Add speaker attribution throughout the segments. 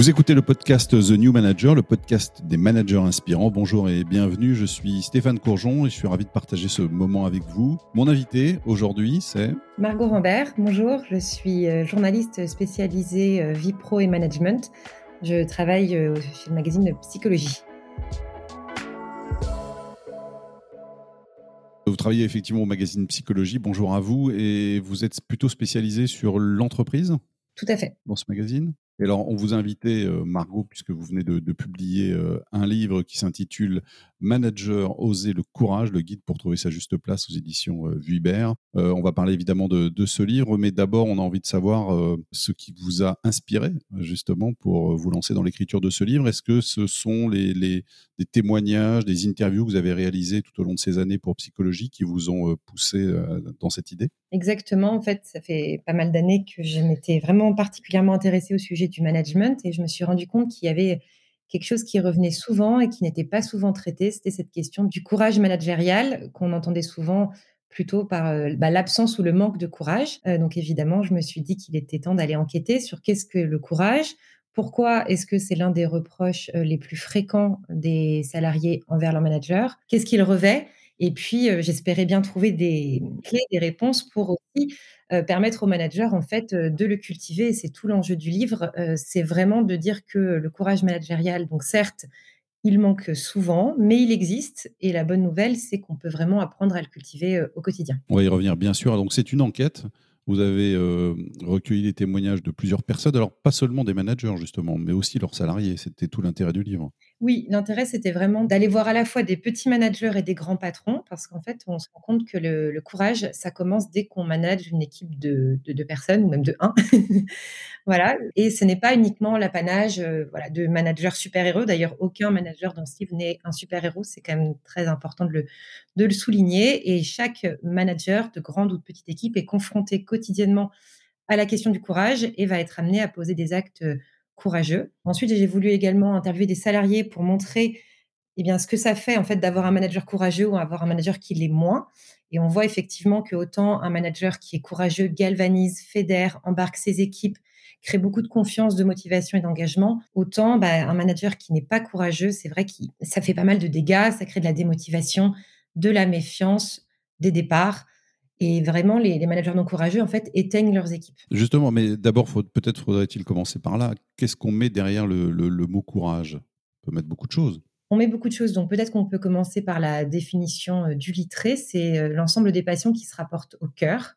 Speaker 1: Vous écoutez le podcast The New Manager, le podcast des managers inspirants. Bonjour et bienvenue, je suis Stéphane Courjon et je suis ravi de partager ce moment avec vous. Mon invité aujourd'hui, c'est...
Speaker 2: Margot Rambert, bonjour, je suis euh, journaliste spécialisée euh, vie pro et management. Je travaille euh, chez le magazine Psychologie.
Speaker 1: Vous travaillez effectivement au magazine Psychologie, bonjour à vous, et vous êtes plutôt spécialisé sur l'entreprise?
Speaker 2: Tout à fait.
Speaker 1: Dans ce magazine? Et alors, on vous a invité, euh, Margot, puisque vous venez de, publier euh, un livre qui s'intitule Manager, oser le courage, le guide pour trouver sa juste place aux éditions euh, Vuibert. on va parler évidemment de, ce livre, mais d'abord, on a envie de savoir ce qui vous a inspiré, justement, pour vous lancer dans l'écriture de ce livre. Est-ce que ce sont les, des témoignages, des interviews que vous avez réalisées tout au long de ces années pour psychologie qui vous ont poussé dans cette idée?
Speaker 2: Exactement. En fait, ça fait pas mal d'années que je m'étais vraiment particulièrement intéressée au sujet du management et je me suis rendu compte qu'il y avait quelque chose qui revenait souvent et qui n'était pas souvent traité, c'était cette question du courage managérial qu'on entendait souvent plutôt par euh, bah, l'absence ou le manque de courage. Euh, donc évidemment, je me suis dit qu'il était temps d'aller enquêter sur qu'est-ce que le courage, pourquoi est-ce que c'est l'un des reproches euh, les plus fréquents des salariés envers leur manager, qu'est-ce qu'il revêt et puis, j'espérais bien trouver des clés, des réponses pour aussi permettre aux managers, en fait, de le cultiver. C'est tout l'enjeu du livre. c'est vraiment de dire que le courage managérial, donc certes, il manque souvent, mais il existe. Et la bonne nouvelle, c'est qu'on peut vraiment apprendre à le cultiver au quotidien.
Speaker 1: On va y revenir, bien sûr. C'est une enquête. Vous avez recueilli les témoignages de plusieurs personnes, alors pas seulement des managers justement, mais aussi leurs salariés. C'était tout l'intérêt du livre.
Speaker 2: Oui, l'intérêt, c'était vraiment d'aller voir à la fois des petits managers et des grands patrons, parce qu'en fait, on se rend compte que le, courage, ça commence dès qu'on manage une équipe de, deux personnes, ou même de un. voilà. Et ce n'est pas uniquement l'apanage euh, voilà, de managers super-héros. D'ailleurs, aucun manager dans livre n'est un super-héros. C'est quand même très important de le, de le souligner. Et chaque manager, de grande ou de petite équipe, est confronté quotidiennement à la question du courage et va être amené à poser des actes courageux. Ensuite, j'ai voulu également interviewer des salariés pour montrer eh bien, ce que ça fait en fait d'avoir un manager courageux ou avoir un manager qui l'est moins. Et on voit effectivement que autant un manager qui est courageux galvanise, fédère, embarque ses équipes, crée beaucoup de confiance, de motivation et d'engagement, autant bah, un manager qui n'est pas courageux, c'est vrai que ça fait pas mal de dégâts, ça crée de la démotivation, de la méfiance, des départs. Et vraiment, les, managers non courageux, en fait, éteignent leurs équipes.
Speaker 1: Justement, mais d'abord, peut-être faudrait-il commencer par là. Qu'est-ce qu'on met derrière le, mot courage? On peut mettre beaucoup de choses.
Speaker 2: On met beaucoup de choses. Donc, peut-être qu'on peut commencer par la définition euh, du littré. C'est euh, l'ensemble des passions qui se rapportent au cœur.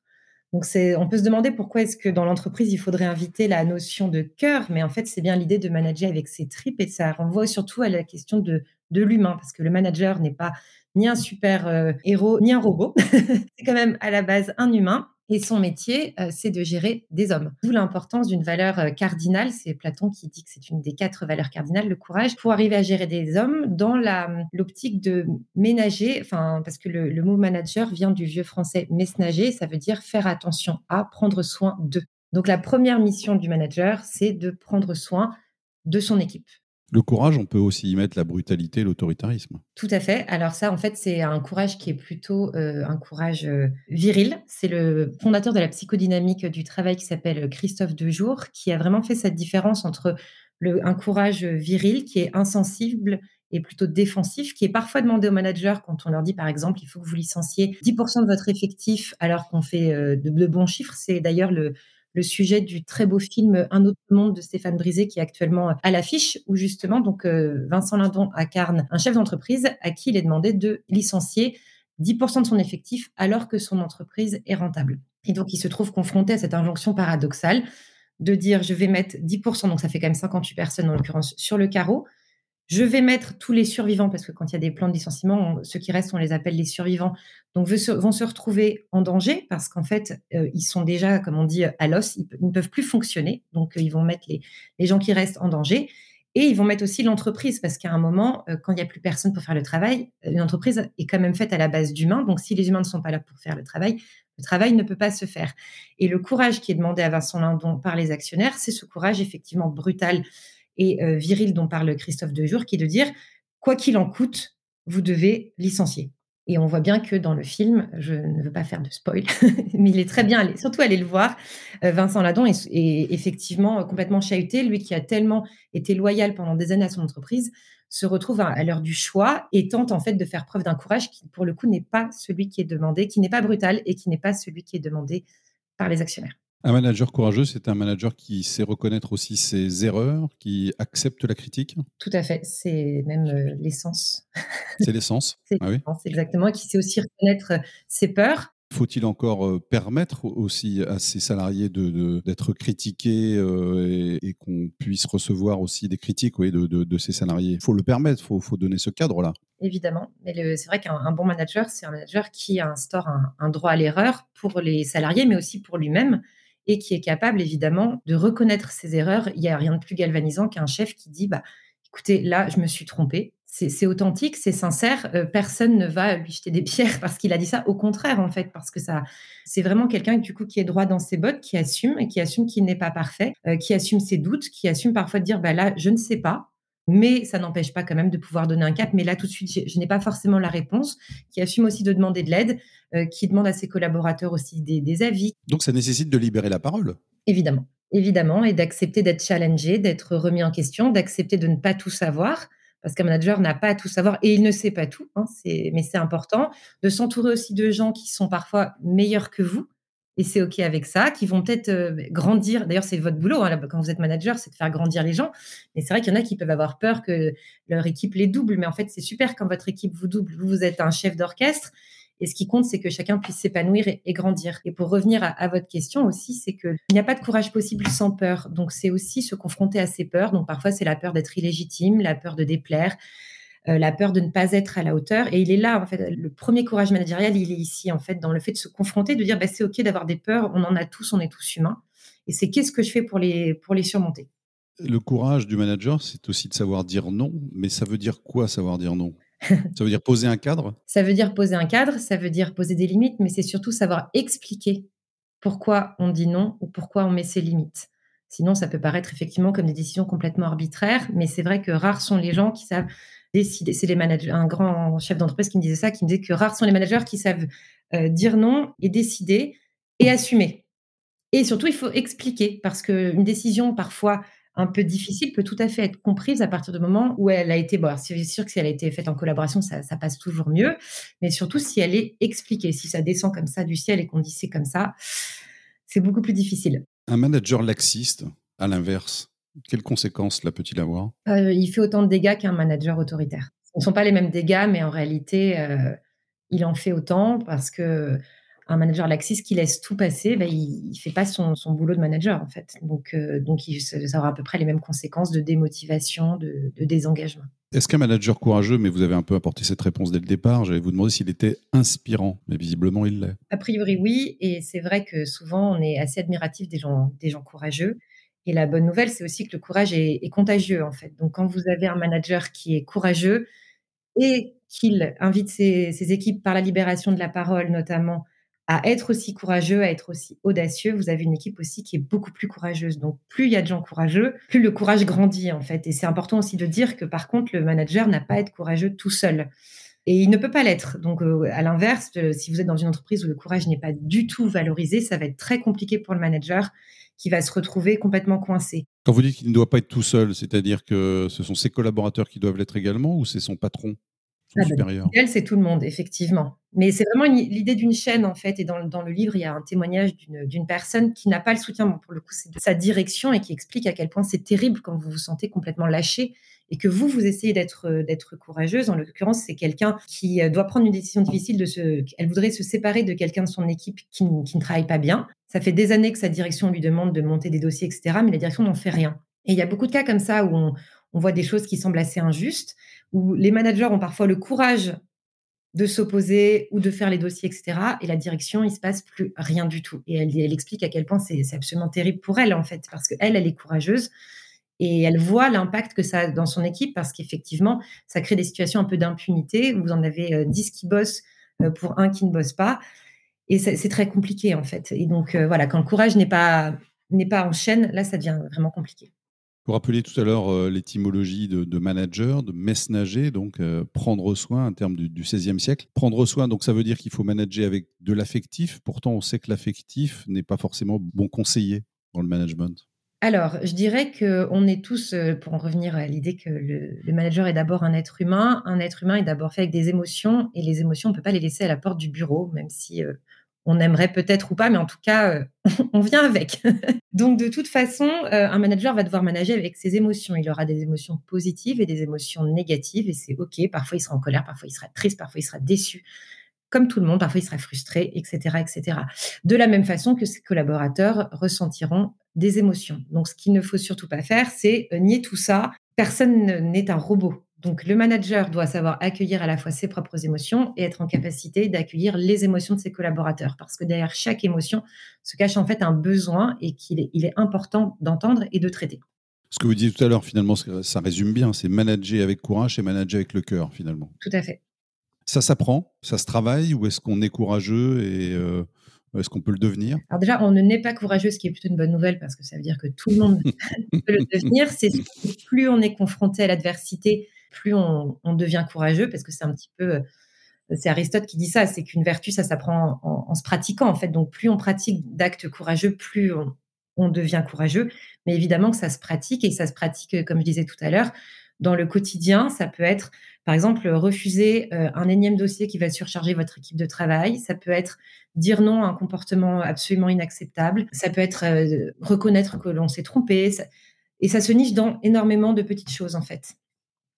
Speaker 2: Donc, on peut se demander pourquoi est-ce que dans l'entreprise, il faudrait inviter la notion de cœur. Mais en fait, c'est bien l'idée de manager avec ses tripes et ça renvoie surtout à la question de, de l'humain. Parce que le manager n'est pas ni un super euh, héros, ni un robot. c'est quand même à la base un humain. Et son métier, euh, c'est de gérer des hommes. D'où l'importance d'une valeur euh, cardinale. C'est Platon qui dit que c'est une des quatre valeurs cardinales, le courage, pour arriver à gérer des hommes dans l'optique de ménager, enfin, parce que le, le, mot manager vient du vieux français mesnager, ça veut dire faire attention à, prendre soin de. Donc la première mission du manager, c'est de prendre soin de son équipe.
Speaker 1: Le courage, on peut aussi y mettre la brutalité l'autoritarisme.
Speaker 2: Tout à fait. Alors ça, en fait, c'est un courage qui est plutôt euh, un courage euh, viril. C'est le fondateur de la psychodynamique du travail qui s'appelle Christophe Dejour, qui a vraiment fait cette différence entre un courage viril qui est insensible et plutôt défensif, qui est parfois demandé aux managers quand on leur dit, par exemple, il faut que vous licenciez 10% de votre effectif alors qu'on fait euh, de bons chiffres. C'est d'ailleurs le, le sujet du très beau film Un autre monde de Stéphane Brisé qui est actuellement à l'affiche où justement donc euh, Vincent Lindon incarne un chef d'entreprise à qui il est demandé de licencier 10% de son effectif alors que son entreprise est rentable. Et donc il se trouve confronté à cette injonction paradoxale de dire je vais mettre 10%, donc ça fait quand même 58 personnes en l'occurrence, sur le carreau, je vais mettre tous les survivants, parce que quand il y a des plans de licenciement, ceux qui restent, on les appelle les survivants, donc vont se retrouver en danger parce qu'en fait, euh, ils sont déjà, comme on dit, à l'os, ils, ne peuvent plus fonctionner. Donc, euh, ils vont mettre les, gens qui restent en danger. Et ils vont mettre aussi l'entreprise, parce qu'à un moment, euh, quand il n'y a plus personne pour faire le travail, une entreprise est quand même faite à la base d'humains. Donc, si les humains ne sont pas là pour faire le travail, le travail ne peut pas se faire. Et le courage qui est demandé à Vincent Lindon par les actionnaires, c'est ce courage effectivement brutal et euh, viril dont parle Christophe Dejour, qui est de dire, quoi qu'il en coûte, vous devez licencier. Et on voit bien que dans le film, je ne veux pas faire de spoil, mais il est très bien allé surtout allez le voir, heu, Vincent Ladon est effectivement complètement chahuté. Lui qui a tellement été loyal pendant des années à son entreprise, se retrouve à l'heure du choix et tente en fait de faire preuve d'un courage qui, pour le coup, n'est pas celui qui est demandé, qui n'est pas brutal et qui n'est pas celui qui est demandé par les actionnaires.
Speaker 1: Un manager courageux, c'est un manager qui sait reconnaître aussi ses erreurs, qui accepte la critique?
Speaker 2: Tout à fait, c'est même, heu, l'essence.
Speaker 1: C'est l'essence?
Speaker 2: C'est
Speaker 1: Ah oui?
Speaker 2: exactement, qui sait aussi reconnaître, heu, ses peurs.
Speaker 1: Faut-il encore, heu, permettre aussi à ses salariés de de d'être critiqués, et et qu'on puisse recevoir aussi des critiques, oui, de de de ses salariés? Faut le permettre, faut faut donner ce cadre-là.
Speaker 2: Évidemment, mais c'est vrai qu'un un bon manager, c'est un manager qui instaure un un droit à l'erreur pour les salariés, mais aussi pour lui-même et qui est capable évidemment de reconnaître ses erreurs. Il y a rien de plus galvanisant qu'un chef qui dit: «Bah, écoutez, là, je me suis trompé». C'est authentique, c'est sincère, heu, personne ne va lui jeter des pierres parce qu'il a dit ça. Au contraire, en fait, parce que ça c'est vraiment quelqu'un, qui est droit dans ses bottes, qui assume et qui assume qu'il n'est pas parfait, heu, qui assume ses doutes, qui assume parfois de dire: «Bah, là, je ne sais pas», mais ça n'empêche pas quand même de pouvoir donner un cap. Mais là, tout de suite, je n'ai pas forcément la réponse, qui assume aussi de demander de l'aide, heu, qui demande à ses collaborateurs aussi des des avis.
Speaker 1: Donc ça nécessite de libérer la parole?
Speaker 2: Évidemment, évidemment et d'accepter d'être challengé, d'être remis en question, d'accepter de ne pas tout savoir, parce qu'un manager n'a pas à tout savoir et il ne sait pas tout, hein, mais c'est important. De s'entourer aussi de gens qui sont parfois meilleurs que vous et c'est OK avec ça, qui vont peut-être, heu, beh, grandir d'ailleurs, c'est votre boulot, hein, quand vous êtes manager, c'est de faire grandir les gens. Mais c'est vrai qu'il y en a qui peuvent avoir peur que leur équipe les double, mais en fait, c'est super quand votre équipe vous double. Vous, vous êtes un chef d'orchestre et ce qui compte, c'est que chacun puisse s'épanouir et et grandir. Et pour revenir à à votre question aussi, c'est qu'il n'y a pas de courage possible sans peur. Donc c'est aussi se confronter à ses peurs. Donc parfois, c'est la peur d'être illégitime, la peur de déplaire, heu, la peur de ne pas être à la hauteur et il est là, en fait, le 1er courage managérial, il est ici, en fait, dans le fait de se confronter, de dire: «Bah, c'est OK d'avoir des peurs, on en a tous, on est tous humains et c'est qu'est-ce que je fais pour les pour les surmonter?»
Speaker 1: Le courage du manager, c'est aussi de savoir dire non, mais ça veut dire quoi savoir dire non? Ça veut dire poser un cadre?
Speaker 2: Ça veut dire poser un cadre, ça veut dire poser des limites, mais c'est surtout savoir expliquer pourquoi on dit non ou pourquoi on met ses limites. Sinon, ça peut paraître effectivement comme des décisions complètement arbitraires, mais c'est vrai que rares sont les gens qui savent C'est les managers un grand chef d'entreprise qui me disait ça, qui me disait que rares sont les managers qui savent, heu, dire non et décider et assumer et surtout, il faut expliquer parce qu'une décision parfois un peu difficile peut tout à fait être comprise à partir du moment où elle a été c'est sûr que si elle a été faite en collaboration, ça ça passe toujours mieux, mais surtout si elle est expliquée. Si ça descend comme ça du ciel et qu'on dit: «C'est comme ça», c'est beaucoup plus difficile.
Speaker 1: Un manager laxiste, à l'inverse, quelles conséquences cela peut-il avoir?
Speaker 2: Heu, il fait autant de dégâts qu'un manager autoritaire. Ce ne sont pas les mêmes dégâts, mais en réalité, heu, il en fait autant parce qu'un manager laxiste qui laisse tout passer, bah, il il fait pas son son boulot de manager, en fait. Donc heu, donc il ça ça aura à peu près les mêmes conséquences de démotivation, de de désengagement.
Speaker 1: Est-ce qu'un manager courageux, mais vous avez un peu apporté cette réponse dès le départ, j'allais vous demander s'il était inspirant, mais visiblement il l'est.
Speaker 2: A priori, oui et c'est vrai que souvent on est assez admiratif des gens des gens courageux et la bonne nouvelle, c'est aussi que le courage est contagieux, en fait. Donc quand vous avez un manager qui est courageux et qu'il invite ses ses équipes par la libération de la parole notamment, à être aussi courageux, à être aussi audacieux, vous avez une équipe aussi qui est beaucoup plus courageuse. Donc plus il y a de gens courageux, plus le courage grandit, en fait et c'est important aussi de dire que, par contre, le manager n'a pas à être courageux tout seul et il ne peut pas l'être. Donc heu, à l'inverse, heu, si vous êtes dans une entreprise où le courage n'est pas du tout valorisé, ça va être très compliqué pour le manager qui va se retrouver complètement coincé.
Speaker 1: Quand vous dites qu'il ne doit pas être tout seul, c'est-à-dire que ce sont ses collaborateurs qui doivent l'être également ou c'est son patron, son
Speaker 2: Ah bah,
Speaker 1: supérieur?
Speaker 2: c'est tout le monde, effectivement. Mais c'est vraiment l'idée d'une chaîne, en fait et dans le dans le livre, il y a un témoignage d'une d'une personne qui n'a pas le soutien, bon, pour le coup, c'est de sa direction et qui explique à quel point c'est terrible quand vous vous sentez complètement lâché et que vous, vous essayez d'être, heu, d'être courageuse. En l'occurrence, c'est quelqu'un qui, heu, doit prendre une décision difficile de elle voudrait se séparer de quelqu'un de son équipe qui qui ne travaille pas bien. Ça fait des années que sa direction lui demande de monter des dossiers et cetera, mais la direction n'en fait rien et il y a beaucoup de cas comme ça où on voit des choses qui semblent assez injustes, où les managers ont parfois le courage de s'opposer ou de faire les dossiers et cetera et la direction, il se passe plus rien du tout et elle elle explique à quel point c'est absolument terrible pour elle, en fait, parce qu'elle, elle est courageuse et elle voit l'impact que ça a dans son équipe parce qu'effectivement, ça crée des situations un peu d'impunité. Vous en avez, heu, 10 qui bossent, heu, pour 1 qui ne bosse pas et c'est très compliqué, en fait et donc heu, voilà, quand le courage n'est pas n'est pas en chaîne, là, ça devient vraiment compliqué.
Speaker 1: Vous rappeliez tout à l'heure euh, l'étymologie de, manager, de messnager, donc euh, prendre soin, un terme du, XVIe siècle. Prendre soin, donc ça veut dire qu'il faut manager avec de l'affectif. Pourtant, on sait que l'affectif n'est pas forcément bon conseiller dans le management.
Speaker 2: Alors, je dirais qu'on est tous, euh, pour en revenir à l'idée que le, manager est d'abord un être humain, un être humain est d'abord fait avec des émotions, et les émotions, on ne peut pas les laisser à la porte du bureau, même si on aimerait peut-être ou pas, mais en tout cas, euh, on vient avec. Donc, de toute façon, euh, un manager va devoir manager avec ses émotions. Il aura des émotions positives et des émotions négatives, et c'est OK. Parfois, il sera en colère, parfois, il sera triste, parfois, il sera déçu. Comme tout le monde, parfois, il sera frustré, etc., etc. De la même façon que ses collaborateurs ressentiront des émotions. Donc, ce qu'il ne faut surtout pas faire, c'est euh, nier tout ça. Personne n'est un robot. Donc, le manager doit savoir accueillir à la fois ses propres émotions et être en capacité d'accueillir les émotions de ses collaborateurs. Parce que derrière chaque émotion se cache en fait un besoin et qu'il est, il est important d'entendre et de traiter.
Speaker 1: Ce que vous disiez tout à l'heure, finalement, ça résume bien. C'est manager avec courage et manager avec le cœur, finalement.
Speaker 2: Tout à fait.
Speaker 1: Ça s'apprend Ça se travaille Ou est-ce qu'on est courageux et euh, est-ce qu'on peut le devenir?
Speaker 2: Alors déjà, on ne naît pas courageux, ce qui est plutôt une bonne nouvelle parce que ça veut dire que tout le monde peut le devenir. C'est plus on est confronté à l'adversité, plus on, devient courageux, parce que c'est un petit peu, euh, c'est Aristote qui dit ça, c'est qu'une vertu, ça s'apprend en, se pratiquant, en fait. Donc, plus on pratique d'actes courageux, plus on, devient courageux. Mais évidemment que ça se pratique, et ça se pratique, comme je disais tout à l'heure, dans le quotidien. Ça peut être, par exemple, refuser euh, un énième dossier qui va surcharger votre équipe de travail. Ça peut être dire non à un comportement absolument inacceptable. Ça peut être euh, reconnaître que l'on s'est trompé. et ça se niche dans énormément de petites choses, en fait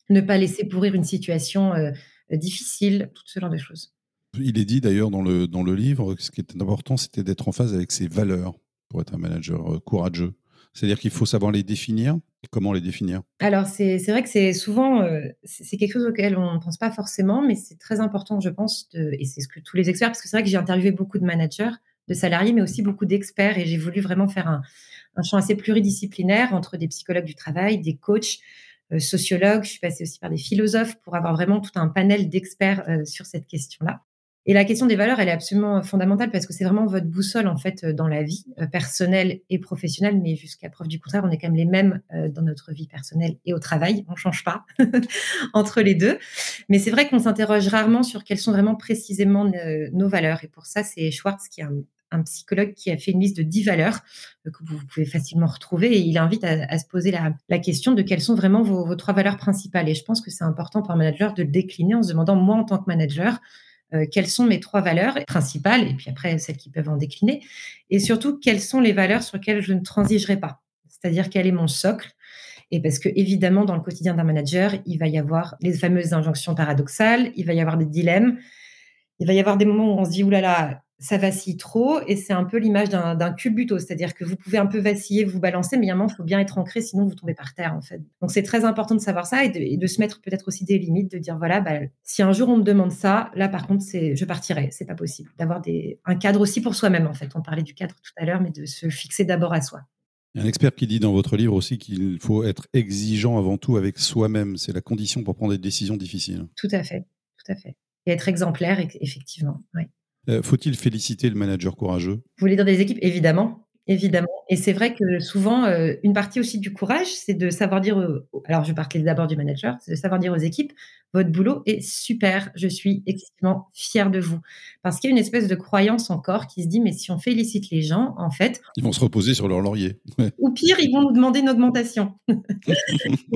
Speaker 2: ne pas laisser pourrir une situation euh, difficile, tout ce genre de choses.
Speaker 1: Il est dit d'ailleurs dans le, dans le livre que ce qui est important, c'était d'être en phase avec ses valeurs pour être un manager courageux. C'est-à-dire qu'il faut savoir les définir. comment les définir?
Speaker 2: Alors, c'est vrai que c'est souvent, euh, c'est quelque chose auquel on ne pense pas forcément, mais c'est très important, je pense, et c'est ce que tous les experts, parce que c'est vrai que j'ai interviewé beaucoup de managers, de salariés, mais aussi beaucoup d'experts, et j'ai voulu vraiment faire un, champ assez pluridisciplinaire entre des psychologues du travail, des coachs, euh, sociologue, je suis passée aussi par des philosophes pour avoir vraiment tout un panel d'experts euh, sur cette question-là. Et la question des valeurs, elle est absolument fondamentale parce que c'est vraiment votre boussole en fait dans la vie euh, personnelle et professionnelle, mais jusqu'à preuve du contraire, on est quand même les mêmes dans notre vie personnelle et au travail, on change pas entre les deux. Mais c'est vrai qu'on s'interroge rarement sur quelles sont vraiment précisément nos valeurs. Et pour ça, c'est Schwartz qui a un psychologue qui a fait une liste de 10 valeurs euh, que vous pouvez facilement retrouver et il invite à, se poser la, question de quelles sont vraiment vos, trois valeurs principales. Et je pense que c'est important pour un manager de le décliner en se demandant, moi en tant que manager, euh, quelles sont mes trois valeurs principales et puis après celles qui peuvent en décliner et surtout quelles sont les valeurs sur lesquelles je ne transigerai pas. C'est-à-dire quel est mon socle? Et parce que évidemment dans le quotidien d'un manager, il va y avoir les fameuses injonctions paradoxales, il va y avoir des dilemmes, il va y avoir des moments où on se dit oulala, ça vacille trop et c'est un peu l'image d'un culbuto, c'est-à-dire que vous pouvez un peu vaciller, vous balancer, mais il y a un moment, il faut bien être ancré, sinon vous tombez par terre en fait. Donc c'est très important de savoir ça et de, se mettre peut-être aussi des limites, de dire voilà, bah, si un jour on me demande ça, là par contre, c'est, je partirai, c'est pas possible. D'avoir un cadre aussi pour soi-même en fait. On parlait du cadre tout à l'heure, mais de se fixer d'abord à soi.
Speaker 1: Il y a un expert qui dit dans votre livre aussi qu'il faut être exigeant avant tout avec soi-même. C'est la condition pour prendre des décisions difficiles.
Speaker 2: Tout à fait, tout à fait. Et être exemplaire, effectivement. Oui.
Speaker 1: Euh, faut-il féliciter le manager courageux? Vous
Speaker 2: voulez dire des équipes? Évidemment. Évidemment. Et c'est vrai que souvent, euh, une partie aussi du courage, c'est de savoir dire, alors je parle d'abord du manager, c'est de savoir dire aux équipes, votre boulot est super, je suis extrêmement fière de vous. Parce qu'il y a une espèce de croyance encore qui se dit, mais si on félicite les gens, en fait...
Speaker 1: Ils vont se reposer sur leur laurier.
Speaker 2: Ou pire, ils vont nous demander une augmentation. et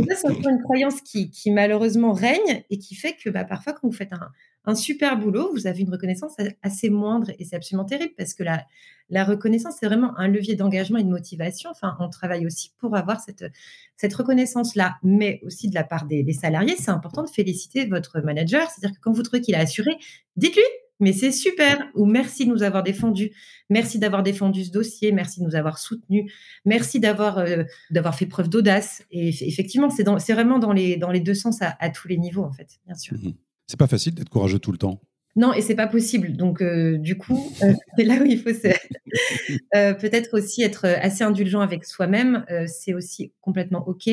Speaker 2: ça, c'est une croyance qui, malheureusement règne et qui fait que bah, parfois, quand vous faites un, un super boulot, vous avez une reconnaissance assez moindre et c'est absolument terrible parce que la, la reconnaissance, c'est vraiment un levier d'engagement et de motivation. Enfin, on travaille aussi pour avoir cette, cette reconnaissance-là, mais aussi de la part des, salariés, c'est important de féliciter votre manager. C'est-à-dire que quand vous trouvez qu'il a assuré, dites-lui, mais c'est super, ou merci de nous avoir défendu, merci d'avoir défendu ce dossier, merci de nous avoir soutenus, merci d'avoir euh, d'avoir fait preuve d'audace. Et effectivement, c'est vraiment dans les, dans les deux sens à, tous les niveaux, en fait, bien sûr. Mmh
Speaker 1: c'est pas facile d'être courageux tout le temps.
Speaker 2: Non, et c'est pas possible. Donc, euh, du coup, euh, c'est là où il faut euh, peut-être aussi être assez indulgent avec soi-même. c'est aussi complètement OK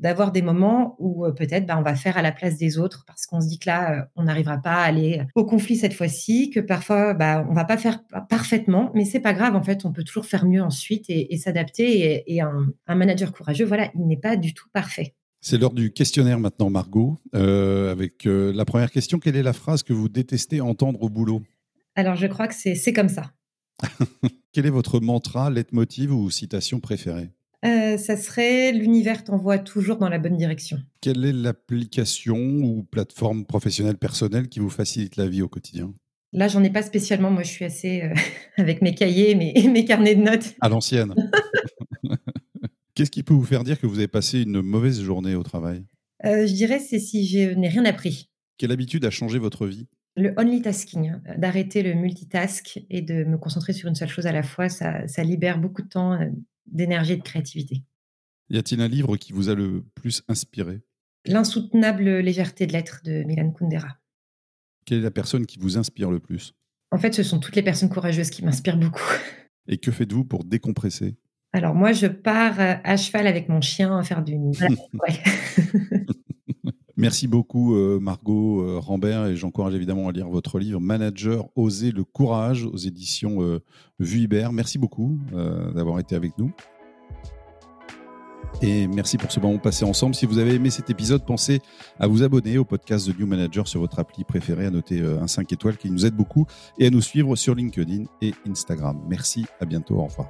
Speaker 2: d'avoir des moments où euh, peut-être bah, on va faire à la place des autres parce qu'on se dit que là, euh, on n'arrivera pas à aller au conflit cette fois-ci, que parfois bah, on va pas faire parfaitement, mais c'est pas grave. En fait, on peut toujours faire mieux ensuite et, s'adapter. Et, un, manager courageux, voilà, il n'est pas du tout parfait.
Speaker 1: C'est l'heure du questionnaire maintenant, Margot. Euh, avec la première question, quelle est la phrase que vous détestez entendre au boulot?
Speaker 2: Alors, je crois que c'est comme ça.
Speaker 1: Quel est votre mantra, leitmotiv ou citation préférée?
Speaker 2: Euh, ça serait l'univers t'envoie toujours dans la bonne direction.
Speaker 1: Quelle est l'application ou plateforme professionnelle personnelle qui vous facilite la vie au quotidien?
Speaker 2: Là, j'en ai pas spécialement. Moi, je suis assez euh, avec mes cahiers, mes, mes carnets de notes.
Speaker 1: À l'ancienne. Qu'est-ce qui peut vous faire dire que vous avez passé une mauvaise journée au travail?
Speaker 2: Euh, Je dirais c'est si je n'ai rien appris.
Speaker 1: Quelle habitude a changé votre vie?
Speaker 2: Le only tasking, d'arrêter le multitask et de me concentrer sur une seule chose à la fois, ça, ça libère beaucoup de temps d'énergie et de créativité.
Speaker 1: Y a-t-il un livre qui vous a le plus inspiré?
Speaker 2: L'insoutenable légèreté de l'être de Milan Kundera.
Speaker 1: Quelle est la personne qui vous inspire le plus?
Speaker 2: En fait, ce sont toutes les personnes courageuses qui m'inspirent beaucoup.
Speaker 1: Et que faites-vous pour décompresser?
Speaker 2: Alors moi, je pars euh, à cheval avec mon chien faire du...
Speaker 1: Merci beaucoup euh, Margot euh, Rambert et j'encourage évidemment à lire votre livre Manager, oser le courage aux éditions euh, Vuibert. Merci beaucoup d'avoir été avec nous. Et merci pour ce moment passé ensemble. Si vous avez aimé cet épisode, pensez à vous abonner au podcast The New Manager sur votre appli préférée, à noter un 5 étoiles qui nous aide beaucoup et à nous suivre sur LinkedIn et Instagram. Merci, à bientôt, au revoir.